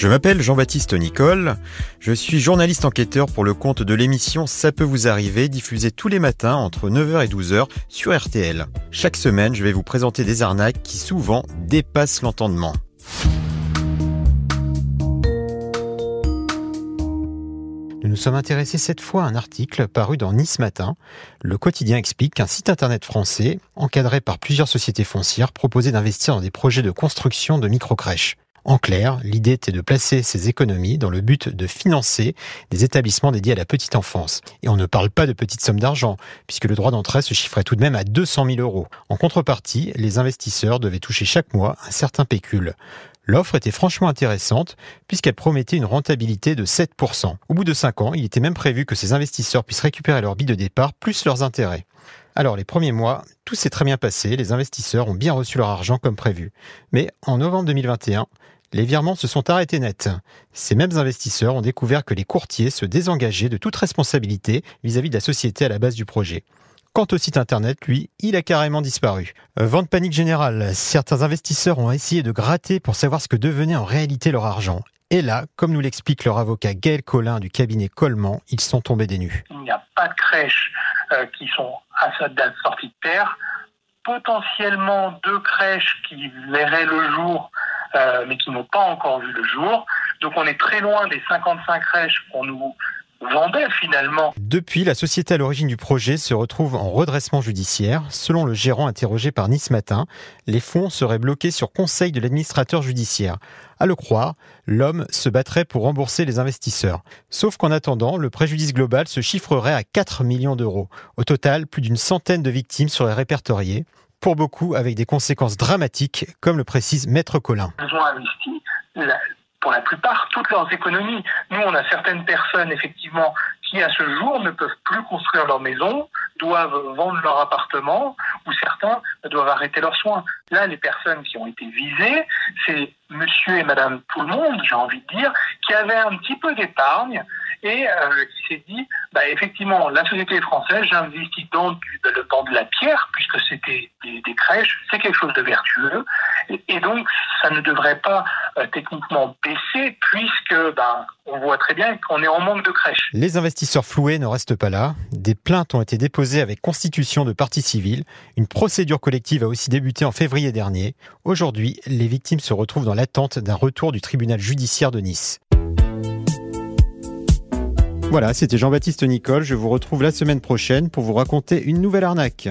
Je m'appelle Jean-Baptiste Nicole, je suis journaliste enquêteur pour le compte de l'émission Ça peut vous arriver, diffusée tous les matins entre 9h et 12h sur RTL. Chaque semaine, je vais vous présenter des arnaques qui souvent dépassent l'entendement. Nous nous sommes intéressés cette fois à un article paru dans Nice Matin. Le quotidien explique qu'un site internet français, encadré par plusieurs sociétés foncières, proposait d'investir dans des projets de construction de micro-crèches. En clair, l'idée était de placer ces économies dans le but de financer des établissements dédiés à la petite enfance. Et on ne parle pas de petites sommes d'argent, puisque le droit d'entrée se chiffrait tout de même à 200 000 euros. En contrepartie, les investisseurs devaient toucher chaque mois un certain pécule. L'offre était franchement intéressante puisqu'elle promettait une rentabilité de 7%. Au bout de 5 ans, il était même prévu que ces investisseurs puissent récupérer leur billes de départ plus leurs intérêts. Alors les premiers mois, tout s'est très bien passé, les investisseurs ont bien reçu leur argent comme prévu. Mais en novembre 2021, les virements se sont arrêtés net. Ces mêmes investisseurs ont découvert que les courtiers se désengageaient de toute responsabilité vis-à-vis de la société à la base du projet. Quant au site internet, lui, il a carrément disparu. Vente panique générale. Certains investisseurs ont essayé de gratter pour savoir ce que devenait en réalité leur argent. Et là, comme nous l'explique leur avocat Gaël Collin du cabinet Coleman, ils sont tombés des nues. Il n'y a pas de crèches euh, qui sont à sa date sortie de terre. Potentiellement deux crèches qui verraient le jour euh, mais qui n'ont pas encore vu le jour. Donc on est très loin des 55 crèches qu'on nous vendait finalement. Depuis, la société à l'origine du projet se retrouve en redressement judiciaire. Selon le gérant interrogé par Nice Matin, les fonds seraient bloqués sur conseil de l'administrateur judiciaire. À le croire, l'homme se battrait pour rembourser les investisseurs. Sauf qu'en attendant, le préjudice global se chiffrerait à 4 millions d'euros. Au total, plus d'une centaine de victimes seraient répertoriées pour beaucoup avec des conséquences dramatiques, comme le précise Maître Colin. Ils ont investi, pour la plupart, toutes leurs économies. Nous, on a certaines personnes, effectivement, qui, à ce jour, ne peuvent plus construire leur maison, doivent vendre leur appartement, ou certains doivent arrêter leurs soins. Là, les personnes qui ont été visées, c'est monsieur et madame tout le monde, j'ai envie de dire, qui avaient un petit peu d'épargne, et euh, qui s'est dit, bah, effectivement, la société française, j'investis dans, dans de la pierre, puisque c'était des, crèches, c'est quelque chose de vertueux, et, donc ça ne devrait pas euh, techniquement baisser, puisque bah, on voit très bien qu'on est en manque de crèches. Les investisseurs floués ne restent pas là. Des plaintes ont été déposées avec constitution de partie civile. Une procédure collective a aussi débuté en février dernier. Aujourd'hui, les victimes se retrouvent dans l'attente d'un retour du tribunal judiciaire de Nice. Voilà, c'était Jean-Baptiste Nicole. Je vous retrouve la semaine prochaine pour vous raconter une nouvelle arnaque.